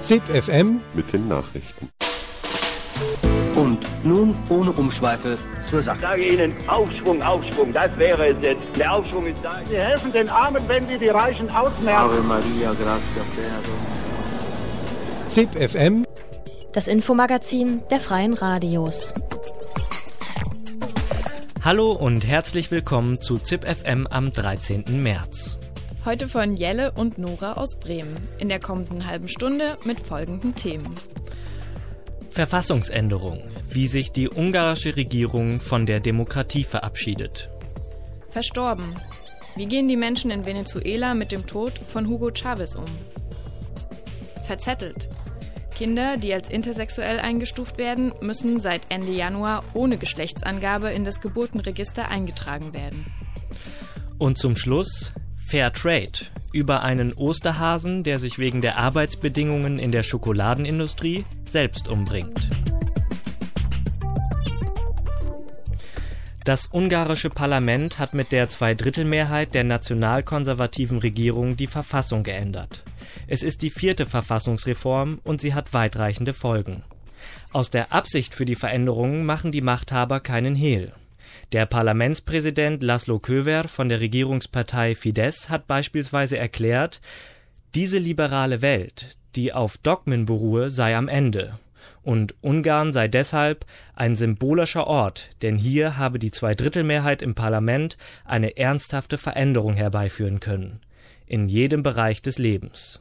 ZIP FM mit den Nachrichten. Und nun ohne Umschweife zur Sache. Ich sage Ihnen, Aufschwung, Aufschwung, das wäre es jetzt. Der Aufschwung ist da. Sie helfen den Armen, wenn wir die Reichen ausmerzen. Ave Maria, gratia plena ZIP FM Das Infomagazin der Freien Radios. Hallo und herzlich willkommen zu ZIP FM am 13. März. Heute von Jelle und Nora aus Bremen. In der kommenden halben Stunde mit folgenden Themen. Verfassungsänderung, wie sich die ungarische Regierung von der Demokratie verabschiedet. Verstorben. Wie gehen die Menschen in Venezuela mit dem Tod von Hugo Chavez um? Verzettelt. Kinder, die als intersexuell eingestuft werden, müssen seit Ende Januar ohne Geschlechtsangabe in das Geburtenregister eingetragen werden. Und zum Schluss Fair Trade über einen Osterhasen, der sich wegen der Arbeitsbedingungen in der Schokoladenindustrie selbst umbringt. Das ungarische Parlament hat mit der Zweidrittelmehrheit der nationalkonservativen Regierung die Verfassung geändert. Es ist die vierte Verfassungsreform und sie hat weitreichende Folgen. Aus der Absicht für die Veränderungen machen die Machthaber keinen Hehl. Der Parlamentspräsident Laszlo Köver von der Regierungspartei Fidesz hat beispielsweise erklärt, diese liberale Welt, die auf Dogmen beruhe, sei am Ende. Und Ungarn sei deshalb ein symbolischer Ort, denn hier habe die Zweidrittelmehrheit im Parlament eine ernsthafte Veränderung herbeiführen können. In jedem Bereich des Lebens.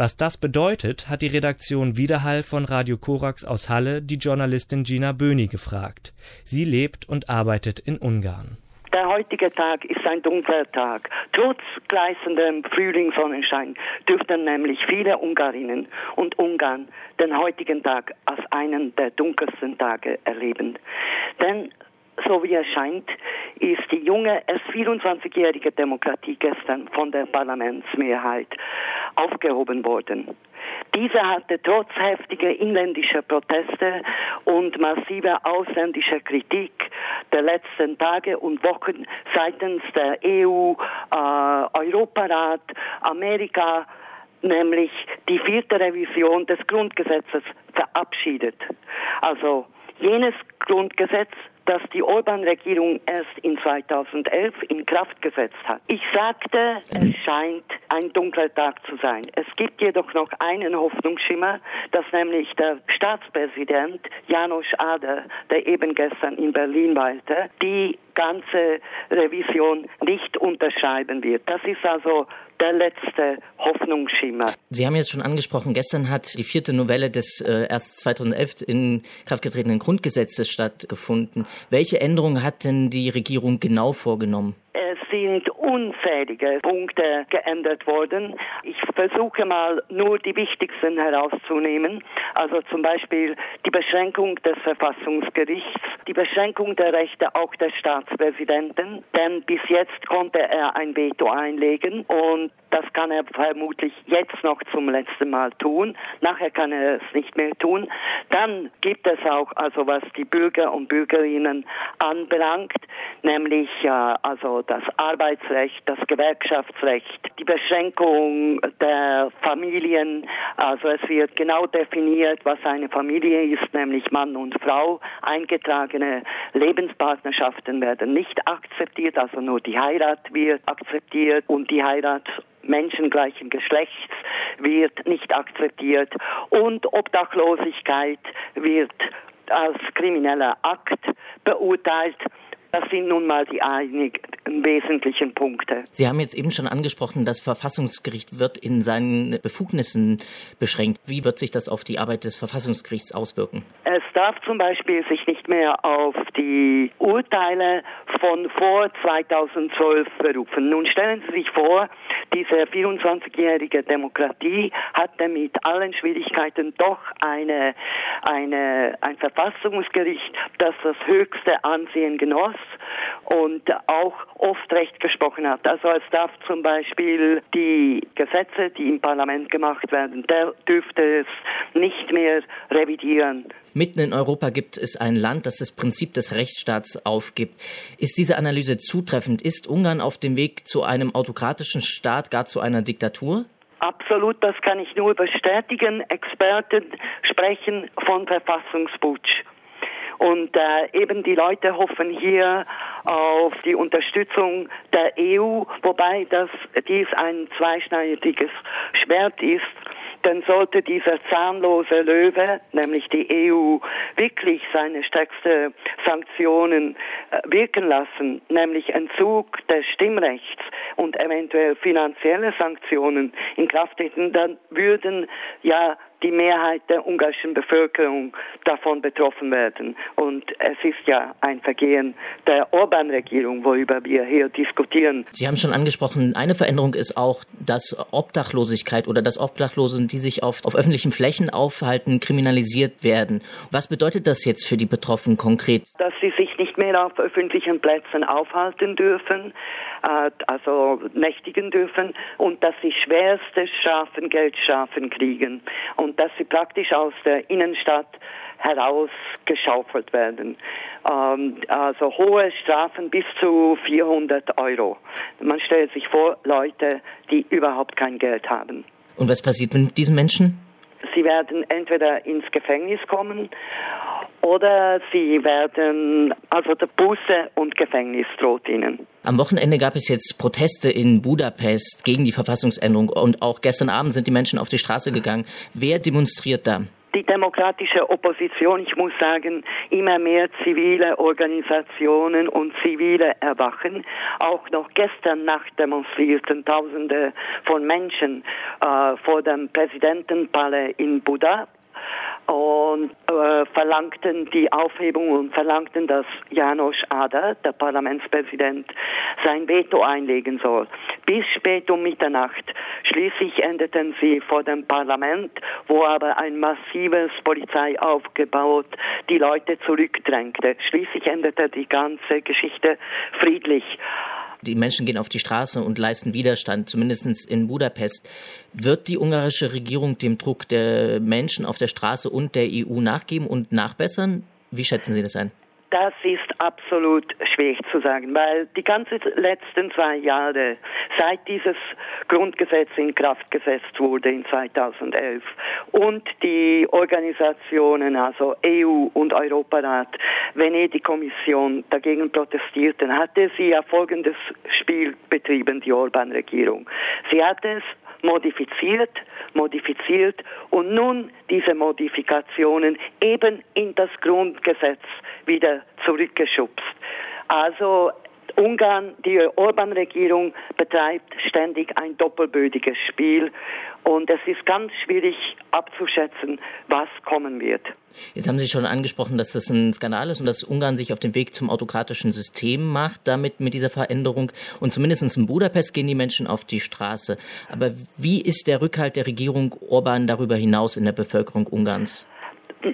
Was das bedeutet, hat die Redaktion Widerhall von Radio Korax aus Halle die Journalistin Gina Böhni gefragt. Sie lebt und arbeitet in Ungarn. Der heutige Tag ist ein dunkler Tag. Trotz gleißendem Frühlingssonnenschein dürften nämlich viele Ungarinnen und Ungarn den heutigen Tag als einen der dunkelsten Tage erleben. Denn so wie es scheint, ist die junge, erst 24-jährige Demokratie gestern von der Parlamentsmehrheit aufgehoben worden. Diese hatte trotz heftiger inländischer Proteste und massiver ausländischer Kritik der letzten Tage und Wochen seitens der EU, äh, Europarat, Amerika, nämlich die vierte Revision des Grundgesetzes verabschiedet. Also jenes Grundgesetz, das die Orban-Regierung erst in 2011 in Kraft gesetzt hat. Ich sagte, es scheint ein dunkler Tag zu sein. Es gibt jedoch noch einen Hoffnungsschimmer, dass nämlich der Staatspräsident Janusz Ader, der eben gestern in Berlin weilte, die ganze Revision nicht unterschreiben wird. Das ist also der letzte Hoffnungsschimmer. Sie haben jetzt schon angesprochen, gestern hat die vierte Novelle des äh, erst 2011 in Kraft getretenen Grundgesetzes stattgefunden. Welche Änderungen hat denn die Regierung genau vorgenommen? Es sind unzählige Punkte geändert worden. Ich versuche mal nur die wichtigsten herauszunehmen. Also zum Beispiel die Beschränkung des Verfassungsgerichts, die Beschränkung der Rechte auch des Staatspräsidenten, denn bis jetzt konnte er ein Veto einlegen und das kann er vermutlich jetzt noch zum letzten Mal tun. Nachher kann er es nicht mehr tun. Dann gibt es auch, also was die Bürger und Bürgerinnen anbelangt, nämlich äh, also das Arbeitsrecht, das Gewerkschaftsrecht, die Beschränkung der Familien. Also es wird genau definiert, was eine Familie ist, nämlich Mann und Frau. Eingetragene Lebenspartnerschaften werden nicht akzeptiert, also nur die Heirat wird akzeptiert und die Heirat menschengleichen Geschlechts wird nicht akzeptiert und Obdachlosigkeit wird als krimineller Akt beurteilt. Das sind nun mal die einigen wesentlichen Punkte. Sie haben jetzt eben schon angesprochen, das Verfassungsgericht wird in seinen Befugnissen beschränkt. Wie wird sich das auf die Arbeit des Verfassungsgerichts auswirken? Es darf zum Beispiel sich nicht mehr auf die Urteile von vor 2012 berufen. Nun stellen Sie sich vor, diese 24-jährige Demokratie hatte mit allen Schwierigkeiten doch eine, eine, ein Verfassungsgericht, das das höchste Ansehen genoss und auch oft Recht gesprochen hat. Also es darf zum Beispiel die Gesetze, die im Parlament gemacht werden, der dürfte es nicht mehr revidieren. Mitten in Europa gibt es ein Land, das das Prinzip des Rechtsstaats aufgibt. Ist diese Analyse zutreffend? Ist Ungarn auf dem Weg zu einem autokratischen Staat, gar zu einer Diktatur? Absolut, das kann ich nur bestätigen. Experten sprechen von Verfassungsputsch. Und äh, eben die Leute hoffen hier auf die Unterstützung der EU, wobei das dies ein zweischneidiges Schwert ist. Dann sollte dieser zahnlose Löwe, nämlich die EU, wirklich seine stärksten Sanktionen äh, wirken lassen, nämlich Entzug des Stimmrechts und eventuell finanzielle Sanktionen in Kraft treten, dann würden ja die Mehrheit der ungarischen Bevölkerung davon betroffen werden. Und es ist ja ein Vergehen der Orban-Regierung, worüber wir hier diskutieren. Sie haben schon angesprochen, eine Veränderung ist auch, dass Obdachlosigkeit oder dass Obdachlosen, die sich auf, auf öffentlichen Flächen aufhalten, kriminalisiert werden. Was bedeutet das jetzt für die Betroffenen konkret? Dass sie sich nicht mehr auf öffentlichen Plätzen aufhalten dürfen, äh, also nächtigen dürfen und dass sie schwerste Strafen, Geldstrafen kriegen und dass sie praktisch aus der Innenstadt herausgeschaufelt werden. Ähm, also hohe Strafen bis zu 400 Euro. Man stellt sich vor, Leute, die überhaupt kein Geld haben. Und was passiert mit diesen Menschen? Sie werden entweder ins Gefängnis kommen oder sie werden, also der Buße und Gefängnis droht ihnen. Am Wochenende gab es jetzt Proteste in Budapest gegen die Verfassungsänderung und auch gestern Abend sind die Menschen auf die Straße gegangen. Wer demonstriert da? Die demokratische Opposition, ich muss sagen, immer mehr zivile Organisationen und zivile Erwachen. Auch noch gestern Nacht demonstrierten Tausende von Menschen äh, vor dem Präsidentenpalais in Buda und äh, verlangten die Aufhebung und verlangten, dass Janos Ader, der Parlamentspräsident, sein Veto einlegen soll. Bis spät um Mitternacht. Schließlich endeten sie vor dem Parlament, wo aber ein massives Polizeiaufgebot die Leute zurückdrängte. Schließlich endete die ganze Geschichte friedlich. Die Menschen gehen auf die Straße und leisten Widerstand, zumindest in Budapest. Wird die ungarische Regierung dem Druck der Menschen auf der Straße und der EU nachgeben und nachbessern? Wie schätzen Sie das ein? Das ist absolut schwierig zu sagen, weil die ganzen letzten zwei Jahre, seit dieses Grundgesetz in Kraft gesetzt wurde in 2011 und die Organisationen, also EU und Europarat, Venedig-Kommission dagegen protestierten, hatte sie ja folgendes Spiel betrieben, die Orban-Regierung. Sie hat es modifiziert, modifiziert und nun diese Modifikationen eben in das Grundgesetz wieder zurückgeschubst. Also Ungarn, die Orban-Regierung betreibt ständig ein doppelbödiges Spiel und es ist ganz schwierig abzuschätzen, was kommen wird. Jetzt haben Sie schon angesprochen, dass das ein Skandal ist und dass Ungarn sich auf den Weg zum autokratischen System macht, damit mit dieser Veränderung. Und zumindest in Budapest gehen die Menschen auf die Straße. Aber wie ist der Rückhalt der Regierung Orban darüber hinaus in der Bevölkerung Ungarns?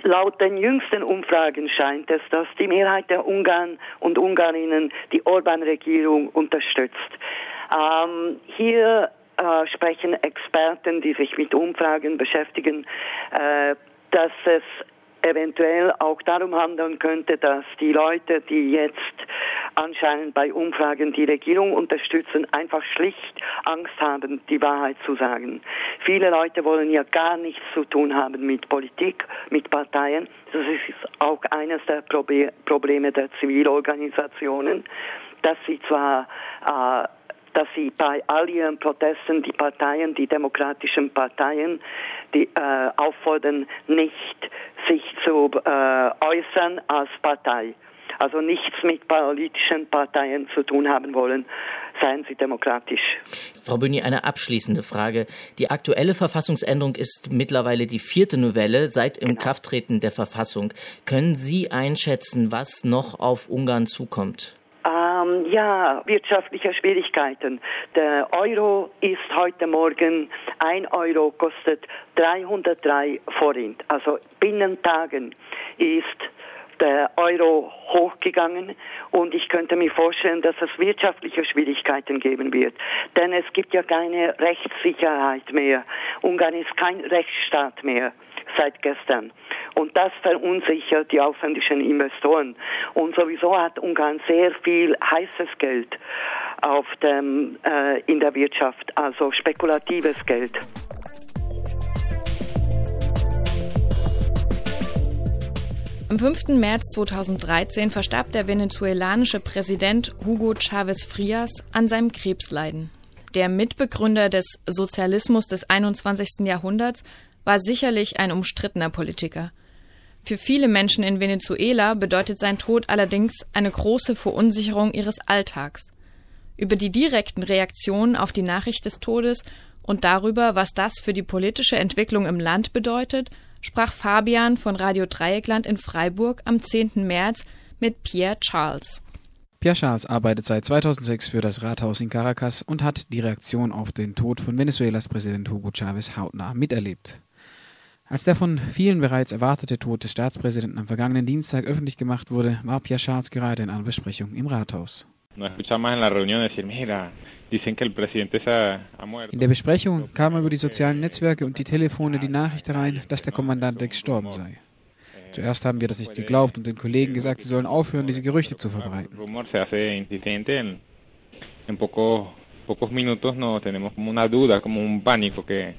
Laut den jüngsten Umfragen scheint es, dass die Mehrheit der Ungarn und Ungarinnen die Orban-Regierung unterstützt. Ähm, hier äh, sprechen Experten, die sich mit Umfragen beschäftigen, äh, dass es eventuell auch darum handeln könnte, dass die Leute, die jetzt anscheinend bei Umfragen die Regierung unterstützen, einfach schlicht Angst haben, die Wahrheit zu sagen. Viele Leute wollen ja gar nichts zu tun haben mit Politik, mit Parteien. Das ist auch eines der Probleme der Zivilorganisationen, dass sie zwar äh, dass sie bei all ihren Protesten die Parteien, die demokratischen Parteien, die äh, auffordern, nicht sich zu äh, äußern als Partei. Also nichts mit politischen Parteien zu tun haben wollen, seien sie demokratisch. Frau Böni, eine abschließende Frage. Die aktuelle Verfassungsänderung ist mittlerweile die vierte Novelle seit genau. Krafttreten der Verfassung. Können Sie einschätzen, was noch auf Ungarn zukommt? Ähm, ja, wirtschaftliche Schwierigkeiten. Der Euro ist heute Morgen, ein Euro kostet 303 Forint. Also binnen Tagen ist der Euro hochgegangen und ich könnte mir vorstellen, dass es wirtschaftliche Schwierigkeiten geben wird. Denn es gibt ja keine Rechtssicherheit mehr. Ungarn ist kein Rechtsstaat mehr seit gestern. Und das verunsichert die ausländischen Investoren. Und sowieso hat Ungarn sehr viel heißes Geld auf dem, äh, in der Wirtschaft, also spekulatives Geld. Am 5. März 2013 verstarb der venezuelanische Präsident Hugo Chavez Frias an seinem Krebsleiden. Der Mitbegründer des Sozialismus des 21. Jahrhunderts war sicherlich ein umstrittener Politiker. Für viele Menschen in Venezuela bedeutet sein Tod allerdings eine große Verunsicherung ihres Alltags. Über die direkten Reaktionen auf die Nachricht des Todes und darüber, was das für die politische Entwicklung im Land bedeutet, sprach Fabian von Radio Dreieckland in Freiburg am 10. März mit Pierre Charles. Pierre Charles arbeitet seit 2006 für das Rathaus in Caracas und hat die Reaktion auf den Tod von Venezuelas Präsident Hugo Chavez hautnah miterlebt. Als der von vielen bereits erwartete Tod des Staatspräsidenten am vergangenen Dienstag öffentlich gemacht wurde, war Pierre Charles gerade in einer Besprechung im Rathaus. In der Besprechung kam über die sozialen Netzwerke und die Telefone die Nachricht herein, dass der Kommandant gestorben sei. Zuerst haben wir das nicht geglaubt und den Kollegen gesagt, sie sollen aufhören, diese Gerüchte zu verbreiten. En pocos, minutos no tenemos como una duda, como un pánico que,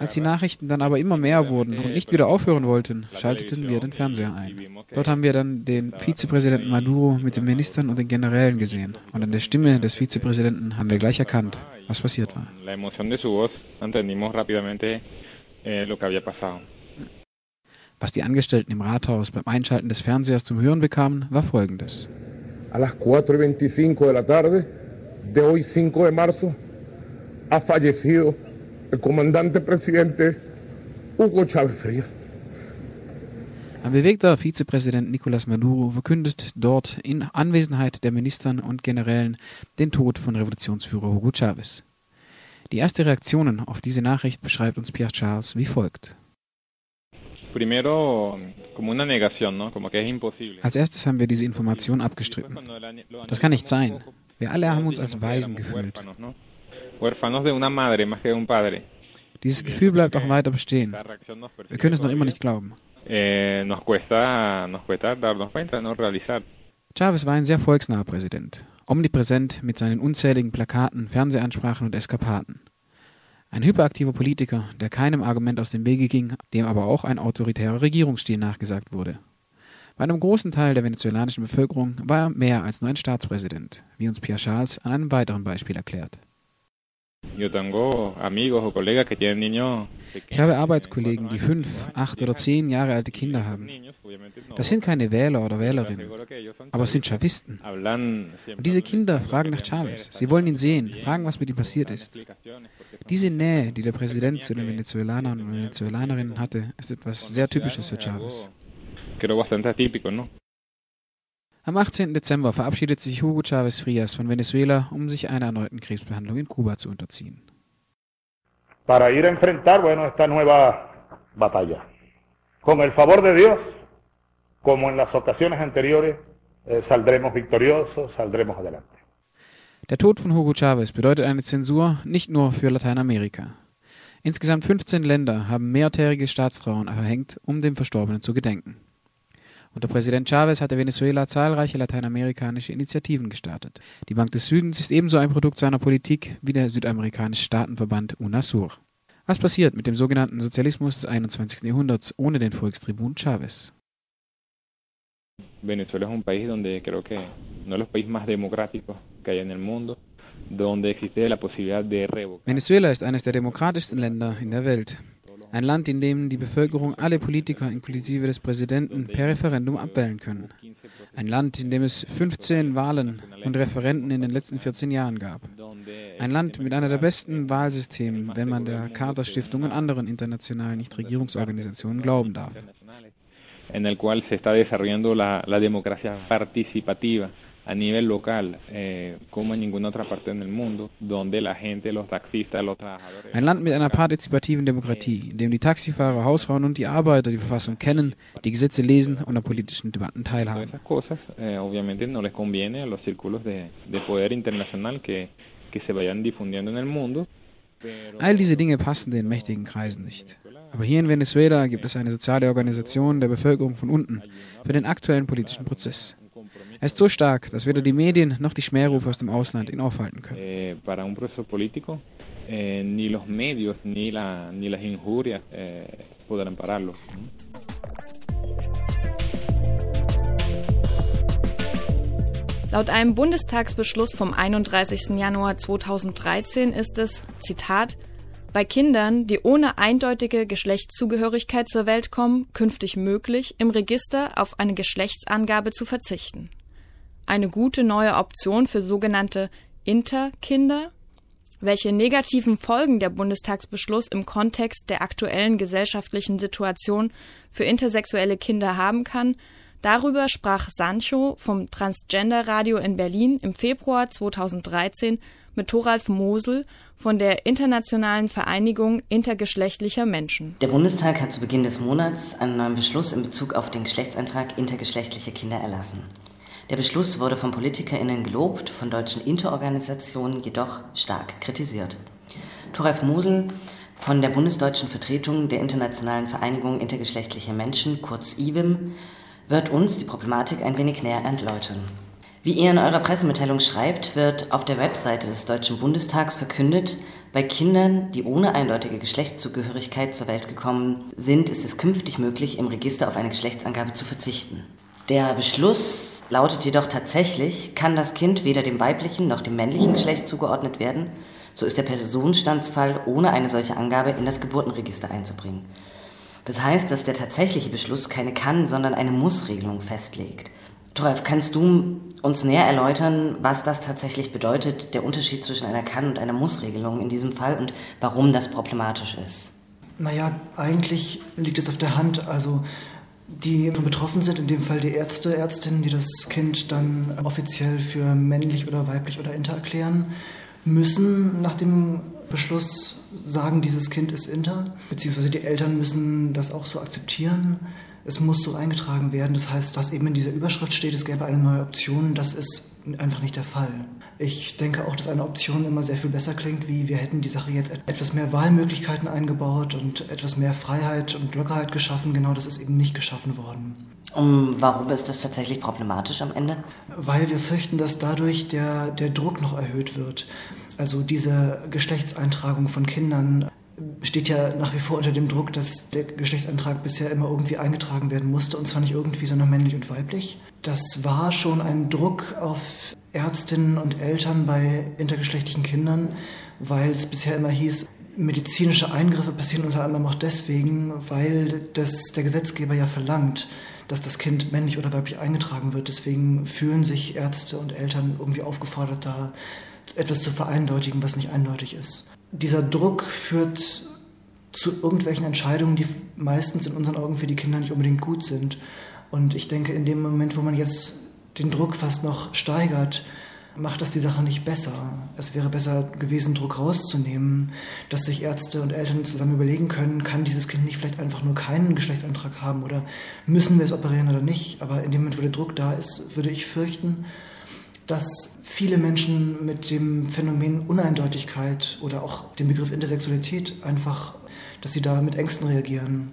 als die Nachrichten dann aber immer mehr wurden und nicht wieder aufhören wollten, schalteten wir den Fernseher ein. Dort haben wir dann den Vizepräsidenten Maduro mit den Ministern und den Generälen gesehen. Und an der Stimme des Vizepräsidenten haben wir gleich erkannt, was passiert war. Eh, was die Angestellten im Rathaus beim Einschalten des Fernsehers zum Hören bekamen, war folgendes. A las 4.25 de la tarde de hoy 5 de marzo ha fallecido el comandante presidente Hugo Chávez Frías. Ein bewegter Vizepräsident Nicolás Maduro verkündet dort in Anwesenheit der Ministern und Generälen den Tod von Revolutionsführer Hugo Chavez. Die erste Reaktionen auf diese Nachricht beschreibt uns Pierre Charles wie folgt. Als erstes haben wir diese Information abgestritten. Das kann nicht sein. Wir alle haben uns als Waisen gefühlt. Dieses Gefühl bleibt auch weiter bestehen. Wir können es noch immer nicht glauben. Eh, Chavez war ein sehr volksnaher Präsident, omnipräsent mit seinen unzähligen Plakaten, Fernsehansprachen und Eskapaden. Ein hyperaktiver Politiker, der keinem Argument aus dem Wege ging, dem aber auch ein autoritärer Regierungsstil nachgesagt wurde. Bei einem großen Teil der venezolanischen Bevölkerung war er mehr als nur ein Staatspräsident, wie uns Pierre Charles an einem weiteren Beispiel erklärt. Ich habe Arbeitskollegen, die fünf, acht oder zehn Jahre alte Kinder haben. Das sind keine Wähler oder Wählerinnen, aber es sind Chavisten. Und diese Kinder fragen nach Chavez. Sie wollen ihn sehen, fragen, was mit ihm passiert ist. Diese Nähe, die der Präsident zu den Venezolanern und Venezolanerinnen hatte, ist etwas sehr Typisches für Chavez. Am 18. Dezember verabschiedet sich Hugo Chávez Frías von Venezuela, um sich einer erneuten Krebsbehandlung in Kuba zu unterziehen. Para ir a enfrentar, bueno, esta nueva batalla. Con el favor de Dios, como en las ocasiones anteriores, eh, saldremos victoriosos, saldremos adelante. Der Tod von Hugo Chávez bedeutet eine Zensur nicht nur für Lateinamerika. Insgesamt 15 Länder haben mehrtägige Staatstrauern verhängt, um dem Verstorbenen zu gedenken. Unter Präsident Chavez hatte Venezuela zahlreiche lateinamerikanische Initiativen gestartet. Die Bank des Südens ist ebenso ein Produkt seiner Politik wie der südamerikanische Staatenverband UNASUR. Was passiert mit dem sogenannten Sozialismus des 21. Jahrhunderts ohne den Volkstribun Chavez? Venezuela es un país donde creo que uno de los países más democráticos que hay en el mundo. Venezuela ist eines der demokratischsten Länder in der Welt. Ein Land, in dem die Bevölkerung alle Politiker inklusive des Präsidenten per Referendum abwählen können. Ein Land, in dem es 15 Wahlen und Referenden in den letzten 14 Jahren gab. Ein Land mit einer der besten Wahlsysteme, wenn man der Carter-Stiftung und anderen internationalen Nichtregierungsorganisationen glauben darf. En el cual se está desarrollando la, la democracia participativa a nivel local, eh, como en ninguna otra parte en el mundo, donde la gente, los taxistas, los trabajadores. Ein Land mit einer partizipativen Demokratie, in dem die Taxifahrer, Hausfrauen und die Arbeiter die Verfassung kennen, die Gesetze lesen und an politischen Debatten teilhaben. Cosas, eh, obviamente, no les conviene a los círculos de, de poder internacional que, que se vayan difundiendo en el mundo. All diese Dinge passen den mächtigen Kreisen nicht. Aber hier in Venezuela gibt es eine soziale Organisation der Bevölkerung von unten für den aktuellen politischen Prozess. Er ist so stark, dass weder die Medien noch die Schmährufe aus dem Ausland ihn aufhalten können. Eh, para un proceso político, eh, ni los medios ni, la, ni las injurias eh, podrán pararlo. Laut einem Bundestagsbeschluss vom 31. Januar 2013 ist es, Zitat, bei Kindern, die ohne eindeutige Geschlechtszugehörigkeit zur Welt kommen, künftig möglich, im Register auf eine Geschlechtsangabe zu verzichten. Eine gute neue Option für sogenannte Interkinder, welche negativen Folgen der Bundestagsbeschluss im Kontext der aktuellen gesellschaftlichen Situation für intersexuelle Kinder haben kann, Darüber sprach Sancho vom Transgender Radio in Berlin im Februar 2013 mit Thoralf Mosel von der Internationalen Vereinigung intergeschlechtlicher Menschen. Der Bundestag hat zu Beginn des Monats einen neuen Beschluss in Bezug auf den Geschlechtseintrag intergeschlechtlicher Kinder erlassen. Der Beschluss wurde von PolitikerInnen gelobt, von deutschen Interorganisationen jedoch stark kritisiert. Thoralf Mosel von der bundesdeutschen Vertretung der Internationalen Vereinigung intergeschlechtlicher Menschen, kurz IWIM, wird uns die Problematik ein wenig näher entläutern. Wie ihr in eurer Pressemitteilung schreibt, wird auf der Webseite des Deutschen Bundestags verkündet, bei Kindern, die ohne eindeutige Geschlechtszugehörigkeit zur Welt gekommen sind, ist es künftig möglich, im Register auf eine Geschlechtsangabe zu verzichten. Der Beschluss lautet jedoch tatsächlich, kann das Kind weder dem weiblichen noch dem männlichen Geschlecht zugeordnet werden, so ist der Personenstandsfall ohne eine solche Angabe in das Geburtenregister einzubringen. Das heißt, dass der tatsächliche Beschluss keine Kann, sondern eine Muss-Regelung festlegt. Toralf, kannst du uns näher erläutern, was das tatsächlich bedeutet, der Unterschied zwischen einer Kann- und einer Muss-Regelung in diesem Fall und warum das problematisch ist? Naja, eigentlich liegt es auf der Hand. Also die betroffen sind, in dem Fall die Ärzte, Ärztinnen, die das Kind dann offiziell für männlich oder weiblich oder inter erklären, müssen nach dem Beschluss sagen, dieses Kind ist inter, beziehungsweise die Eltern müssen das auch so akzeptieren. Es muss so eingetragen werden. Das heißt, was eben in dieser Überschrift steht, es gäbe eine neue Option, das ist einfach nicht der Fall. Ich denke auch, dass eine Option immer sehr viel besser klingt, wie wir hätten die Sache jetzt etwas mehr Wahlmöglichkeiten eingebaut und etwas mehr Freiheit und Lockerheit geschaffen. Genau das ist eben nicht geschaffen worden. Um, warum ist das tatsächlich problematisch am Ende? Weil wir fürchten, dass dadurch der, der Druck noch erhöht wird. Also diese Geschlechtseintragung von Kindern steht ja nach wie vor unter dem Druck, dass der Geschlechtseintrag bisher immer irgendwie eingetragen werden musste und zwar nicht irgendwie, sondern männlich und weiblich. Das war schon ein Druck auf Ärztinnen und Eltern bei intergeschlechtlichen Kindern, weil es bisher immer hieß, medizinische Eingriffe passieren unter anderem auch deswegen, weil das der Gesetzgeber ja verlangt, dass das Kind männlich oder weiblich eingetragen wird. Deswegen fühlen sich Ärzte und Eltern irgendwie aufgefordert, da etwas zu vereindeutigen, was nicht eindeutig ist. Dieser Druck führt zu irgendwelchen Entscheidungen, die meistens in unseren Augen für die Kinder nicht unbedingt gut sind. Und ich denke, in dem Moment, wo man jetzt den Druck fast noch steigert, macht das die Sache nicht besser. Es wäre besser gewesen, Druck rauszunehmen, dass sich Ärzte und Eltern zusammen überlegen können, kann dieses Kind nicht vielleicht einfach nur keinen Geschlechtsantrag haben oder müssen wir es operieren oder nicht. Aber in dem Moment, wo der Druck da ist, würde ich fürchten, dass viele Menschen mit dem Phänomen Uneindeutigkeit oder auch dem Begriff Intersexualität einfach, dass sie da mit Ängsten reagieren.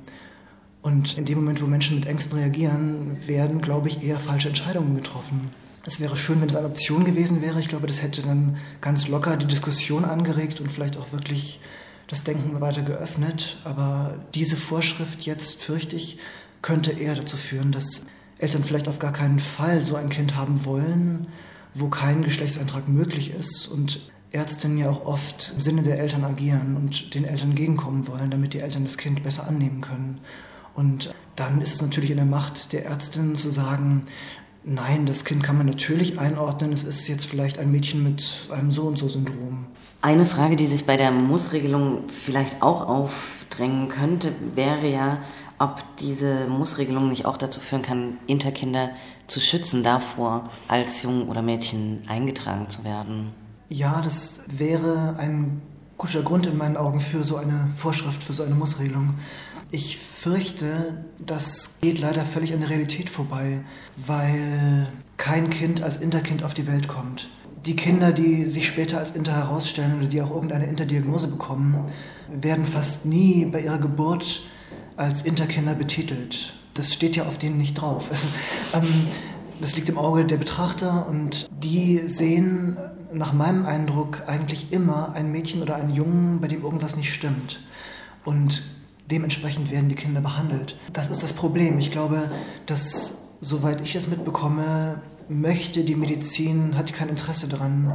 Und in dem Moment, wo Menschen mit Ängsten reagieren, werden, glaube ich, eher falsche Entscheidungen getroffen. Es wäre schön, wenn es eine Option gewesen wäre. Ich glaube, das hätte dann ganz locker die Diskussion angeregt und vielleicht auch wirklich das Denken weiter geöffnet. Aber diese Vorschrift jetzt, fürchte ich, könnte eher dazu führen, dass Eltern vielleicht auf gar keinen Fall so ein Kind haben wollen wo kein Geschlechtseintrag möglich ist und Ärztinnen ja auch oft im Sinne der Eltern agieren und den Eltern entgegenkommen wollen, damit die Eltern das Kind besser annehmen können. Und dann ist es natürlich in der Macht der Ärztinnen zu sagen, nein, das Kind kann man natürlich einordnen, es ist jetzt vielleicht ein Mädchen mit einem so und so Syndrom. Eine Frage, die sich bei der Mussregelung vielleicht auch aufdrängen könnte, wäre ja, ob diese Mussregelung nicht auch dazu führen kann, Interkinder zu schützen davor, als Jung oder Mädchen eingetragen zu werden? Ja, das wäre ein guter Grund in meinen Augen für so eine Vorschrift, für so eine Mussregelung. Ich fürchte, das geht leider völlig an der Realität vorbei, weil kein Kind als Interkind auf die Welt kommt. Die Kinder, die sich später als Inter herausstellen oder die auch irgendeine Interdiagnose bekommen, werden fast nie bei ihrer Geburt als Interkinder betitelt. Das steht ja auf denen nicht drauf. Also, ähm, das liegt im Auge der Betrachter und die sehen nach meinem Eindruck eigentlich immer ein Mädchen oder einen Jungen, bei dem irgendwas nicht stimmt. Und dementsprechend werden die Kinder behandelt. Das ist das Problem. Ich glaube, dass, soweit ich das mitbekomme, möchte die Medizin, hat kein Interesse daran,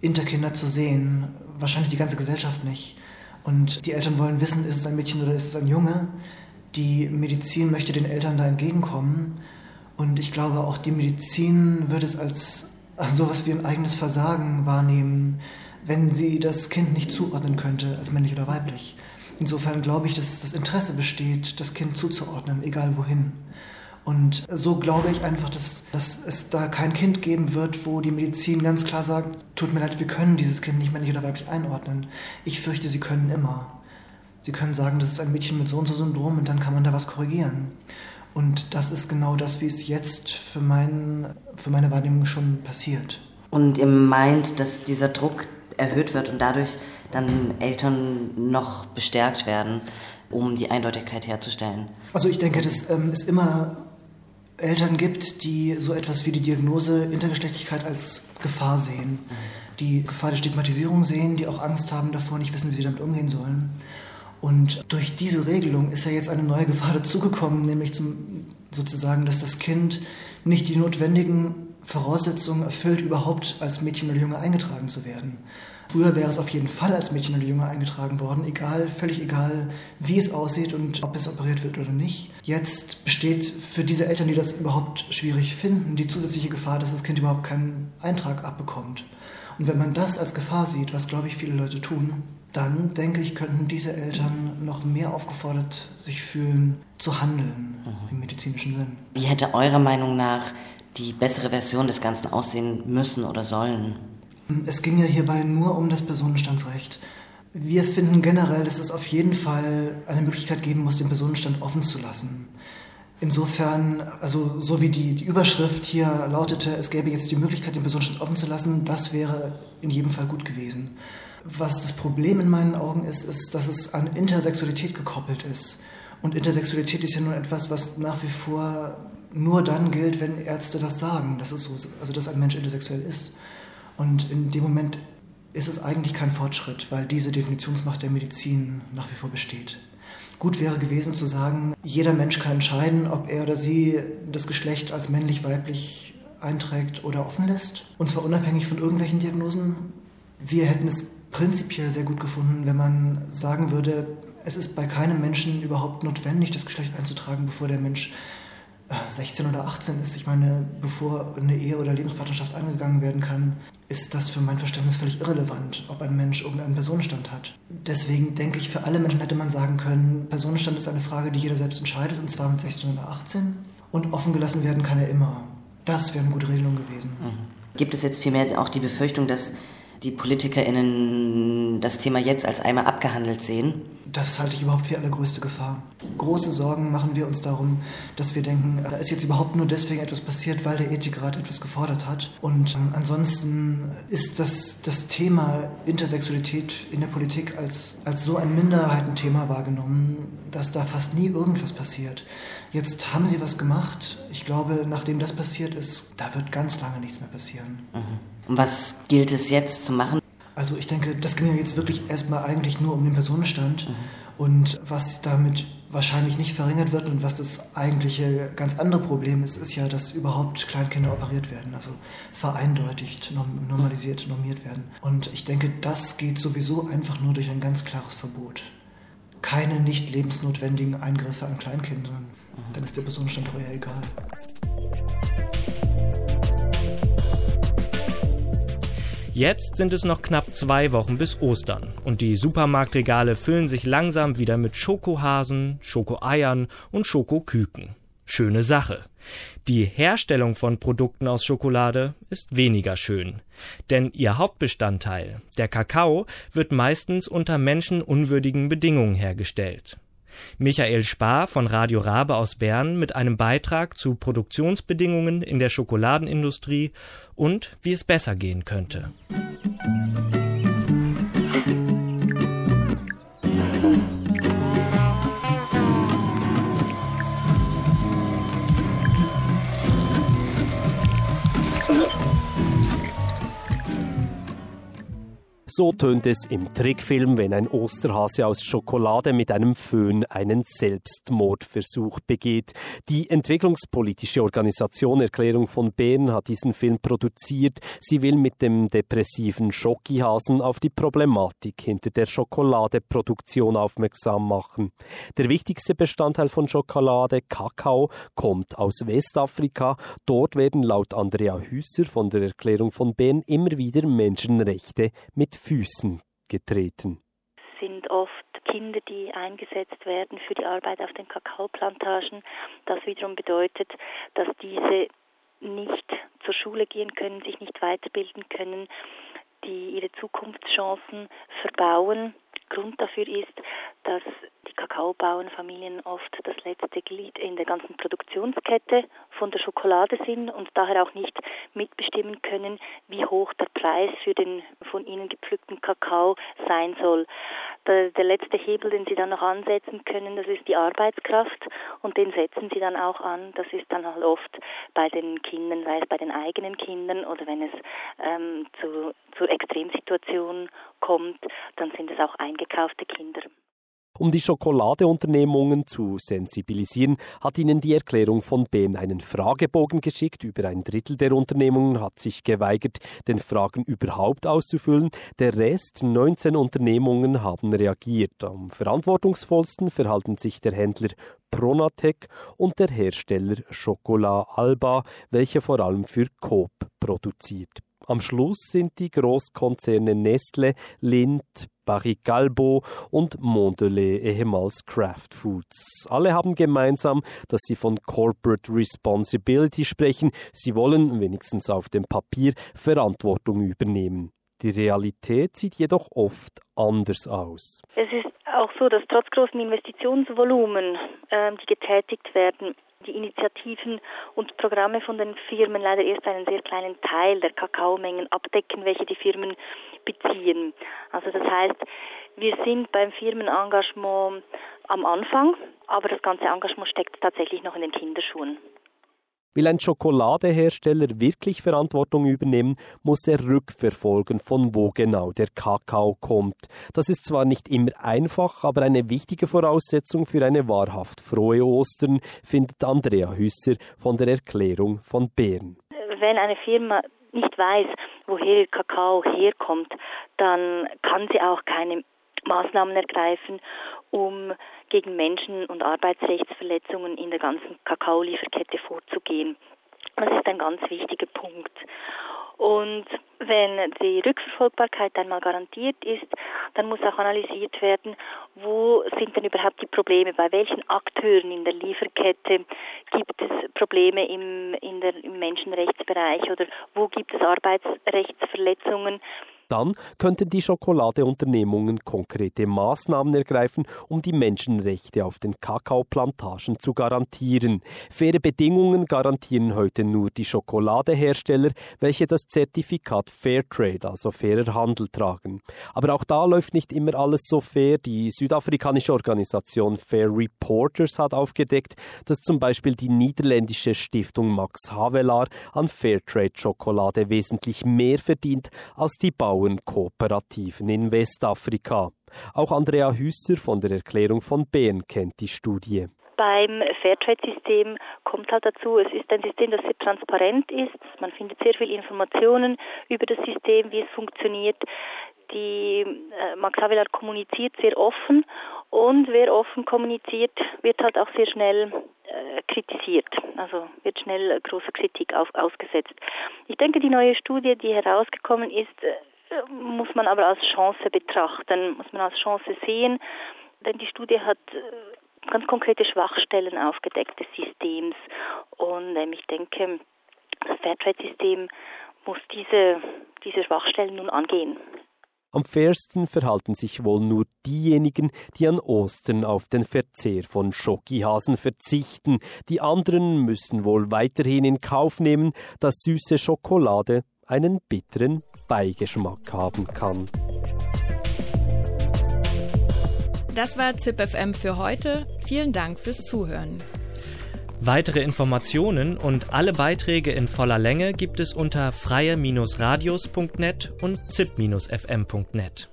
Interkinder zu sehen. Wahrscheinlich die ganze Gesellschaft nicht. Und die Eltern wollen wissen, ist es ein Mädchen oder ist es ein Junge. Die Medizin möchte den Eltern da entgegenkommen. Und ich glaube, auch die Medizin wird es als sowas wie ein eigenes Versagen wahrnehmen, wenn sie das Kind nicht zuordnen könnte, als männlich oder weiblich. Insofern glaube ich, dass das Interesse besteht, das Kind zuzuordnen, egal wohin. Und so glaube ich einfach, dass, dass es da kein Kind geben wird, wo die Medizin ganz klar sagt, tut mir leid, wir können dieses Kind nicht männlich oder weiblich einordnen. Ich fürchte, sie können immer. Sie können sagen, das ist ein Mädchen mit so und so Syndrom und dann kann man da was korrigieren. Und das ist genau das, wie es jetzt für, mein, für meine Wahrnehmung schon passiert. Und ihr meint, dass dieser Druck erhöht wird und dadurch dann Eltern noch bestärkt werden, um die Eindeutigkeit herzustellen? Also ich denke, dass ähm, es immer Eltern gibt, die so etwas wie die Diagnose Intergeschlechtlichkeit als Gefahr sehen, die Gefahr der Stigmatisierung sehen, die auch Angst haben davor, nicht wissen, wie sie damit umgehen sollen. Und durch diese Regelung ist ja jetzt eine neue Gefahr dazugekommen, nämlich zum, sozusagen, dass das Kind nicht die notwendigen Voraussetzungen erfüllt, überhaupt als Mädchen oder Junge eingetragen zu werden. Früher wäre es auf jeden Fall als Mädchen oder Junge eingetragen worden, egal, völlig egal, wie es aussieht und ob es operiert wird oder nicht. Jetzt besteht für diese Eltern, die das überhaupt schwierig finden, die zusätzliche Gefahr, dass das Kind überhaupt keinen Eintrag abbekommt. Und wenn man das als Gefahr sieht, was glaube ich viele Leute tun, dann denke ich, könnten diese Eltern noch mehr aufgefordert sich fühlen, zu handeln mhm. im medizinischen Sinn. Wie hätte eurer Meinung nach die bessere Version des Ganzen aussehen müssen oder sollen? Es ging ja hierbei nur um das Personenstandsrecht. Wir finden generell, dass es auf jeden Fall eine Möglichkeit geben muss, den Personenstand offen zu lassen. Insofern, also so wie die, die, Überschrift hier lautete, es gäbe jetzt die Möglichkeit, den Personenstand offen zu lassen, das wäre in jedem Fall gut gewesen. Was das Problem in meinen Augen ist, ist, dass es an Intersexualität gekoppelt ist. Und Intersexualität ist ja nur etwas, was nach wie vor nur dann gilt, wenn Ärzte das sagen, dass es so ist, also dass ein Mensch intersexuell ist. Und in dem Moment ist es eigentlich kein Fortschritt, weil diese Definitionsmacht der Medizin nach wie vor besteht. Gut wäre gewesen zu sagen, jeder Mensch kann entscheiden, ob er oder sie das Geschlecht als männlich-weiblich einträgt oder offen lässt. Und zwar unabhängig von irgendwelchen Diagnosen. Wir hätten es prinzipiell sehr gut gefunden, wenn man sagen würde, es ist bei keinem Menschen überhaupt notwendig, das Geschlecht einzutragen, bevor der Mensch 16 äh, oder 18 ist. Ich meine, bevor eine Ehe oder Lebenspartnerschaft angegangen werden kann, ist das für mein Verständnis völlig irrelevant, ob ein Mensch irgendeinen Personenstand hat. Deswegen denke ich, für alle Menschen hätte man sagen können, Personenstand ist eine Frage, die jeder selbst entscheidet, und zwar mit 16 oder 18. Und offen gelassen werden kann er immer. Das wäre eine gute Regelung gewesen. Mhm. Gibt es jetzt vielmehr auch die Befürchtung, dass die PolitikerInnen das Thema jetzt als einmal abgehandelt sehen? Das halte ich überhaupt für die allergrößte Gefahr. Große Sorgen machen wir uns darum, dass wir denken, da ist jetzt überhaupt nur deswegen etwas passiert, weil der Ethikrat etwas gefordert hat. Und ähm, ansonsten ist das, das Thema Intersexualität in der Politik als, als so ein Minderheitenthema wahrgenommen, dass da fast nie irgendwas passiert. Jetzt haben sie was gemacht. Ich glaube, nachdem das passiert ist, da wird ganz lange nichts mehr passieren. Mhm. Und was gilt es jetzt zu machen? Also ich denke, das ging ja jetzt wirklich erstmal eigentlich nur um den Personenstand. Mhm. Und was damit wahrscheinlich nicht verringert wird und was das eigentliche ganz andere Problem ist, ist ja, dass überhaupt Kleinkinder operiert werden, also vereindeutigt, normalisiert, normiert werden. Und ich denke, das geht sowieso einfach nur durch ein ganz klares Verbot. Keine nicht lebensnotwendigen Eingriffe an Kleinkindern. Mhm. Dann ist der Personenstand doch eher egal. Jetzt sind es noch knapp zwei Wochen bis Ostern und die Supermarktregale füllen sich langsam wieder mit Schokohasen, Schokoeiern und Schokoküken. Schöne Sache. Die Herstellung von Produkten aus Schokolade ist weniger schön, denn ihr Hauptbestandteil, der Kakao, wird meistens unter menschenunwürdigen Bedingungen hergestellt. Michael Spar von Radio Rabe aus Bern mit einem Beitrag zu Produktionsbedingungen in der Schokoladenindustrie und wie es besser gehen könnte. So tönt es im Trickfilm, wenn ein Osterhase aus Schokolade mit einem Föhn einen Selbstmordversuch begeht. Die entwicklungspolitische Organisation Erklärung von Bern hat diesen Film produziert. Sie will mit dem depressiven Schokihasen auf die Problematik hinter der Schokoladeproduktion aufmerksam machen. Der wichtigste Bestandteil von Schokolade, Kakao, kommt aus Westafrika. Dort werden laut Andrea Hüsser von der Erklärung von Bern immer wieder Menschenrechte mit Füßen getreten. Sind oft Kinder, die eingesetzt werden für die Arbeit auf den Kakaoplantagen. Das wiederum bedeutet, dass diese nicht zur Schule gehen können, sich nicht weiterbilden können, die ihre Zukunftschancen verbauen. Grund dafür ist, dass die Kakaobauernfamilien oft das letzte Glied in der ganzen Produktionskette von der Schokolade sind und daher auch nicht mitbestimmen können, wie hoch der Preis für den von ihnen gepflückten Kakao sein soll. Der, der letzte Hebel, den sie dann noch ansetzen können, das ist die Arbeitskraft und den setzen sie dann auch an. Das ist dann halt oft bei den Kindern, sei es bei den eigenen Kindern oder wenn es ähm, zu, zu Extremsituationen kommt, dann sind es auch eingekaufte Kinder. Um die Schokoladeunternehmungen zu sensibilisieren, hat ihnen die Erklärung von Bern einen Fragebogen geschickt. Über ein Drittel der Unternehmungen hat sich geweigert, den Fragen überhaupt auszufüllen. Der Rest, 19 Unternehmungen, haben reagiert. Am verantwortungsvollsten verhalten sich der Händler Pronatec und der Hersteller Chocolat Alba, welcher vor allem für Coop produziert. Am Schluss sind die Großkonzerne Nestle, Lindt, Barry Galbo und Mondelez, ehemals Kraft Foods. Alle haben gemeinsam, dass sie von Corporate Responsibility sprechen. Sie wollen, wenigstens auf dem Papier, Verantwortung übernehmen. Die Realität sieht jedoch oft anders aus. Es ist auch so, dass trotz großen Investitionsvolumen, äh, die getätigt werden, die Initiativen und Programme von den Firmen leider erst einen sehr kleinen Teil der Kakaomengen abdecken, welche die Firmen beziehen. Also das heißt, wir sind beim Firmenengagement am Anfang, aber das ganze Engagement steckt tatsächlich noch in den Kinderschuhen. Will ein Schokoladehersteller wirklich Verantwortung übernehmen, muss er rückverfolgen, von wo genau der Kakao kommt. Das ist zwar nicht immer einfach, aber eine wichtige Voraussetzung für eine wahrhaft frohe Ostern, findet Andrea Hüsser von der Erklärung von Bern. Wenn eine Firma nicht weiß, woher Kakao herkommt, dann kann sie auch keine Maßnahmen ergreifen, um gegen Menschen- und Arbeitsrechtsverletzungen in der ganzen Kakaolieferkette vorzugehen. Das ist ein ganz wichtiger Punkt. Und wenn die Rückverfolgbarkeit einmal garantiert ist, dann muss auch analysiert werden, wo sind denn überhaupt die Probleme, bei welchen Akteuren in der Lieferkette gibt es Probleme im, der, im Menschenrechtsbereich oder wo gibt es Arbeitsrechtsverletzungen. Dann könnten die Schokoladeunternehmungen konkrete Maßnahmen ergreifen, um die Menschenrechte auf den Kakaoplantagen zu garantieren. Faire Bedingungen garantieren heute nur die Schokoladehersteller, welche das Zertifikat Fairtrade, also fairer Handel, tragen. Aber auch da läuft nicht immer alles so fair. Die südafrikanische Organisation Fair Reporters hat aufgedeckt, dass zum Beispiel die niederländische Stiftung Max Havelaar an Fairtrade-Schokolade wesentlich mehr verdient als die Bauern Bauernkooperativen in Westafrika. Auch Andrea Hüsser von der Erklärung von Bern kennt die Studie. Beim Fairtrade-System kommt halt dazu, es ist ein System, das sehr transparent ist. Man findet sehr viele Informationen über das System, wie es funktioniert. Die äh, Max Havelaar kommuniziert sehr offen und wer offen kommuniziert, wird halt auch sehr schnell äh, kritisiert, also wird schnell großer Kritik auf, ausgesetzt. Ich denke, die neue Studie, die herausgekommen ist, äh, muss man aber als Chance betrachten, muss man als Chance sehen, denn die Studie hat äh, ganz konkrete Schwachstellen aufgedeckt des Systems. Und ähm, ich denke, das Fairtrade-System muss diese, diese Schwachstellen nun angehen. Am fairsten verhalten sich wohl nur diejenigen, die an Ostern auf den Verzehr von Schokihasen verzichten. Die anderen müssen wohl weiterhin in Kauf nehmen, dass süße Schokolade einen bitteren Beigeschmack haben kann. Das war ZipFM für heute. Vielen Dank fürs Zuhören. Weitere Informationen und alle Beiträge in voller Länge gibt es unter freie-radios.net und zip-fm.net.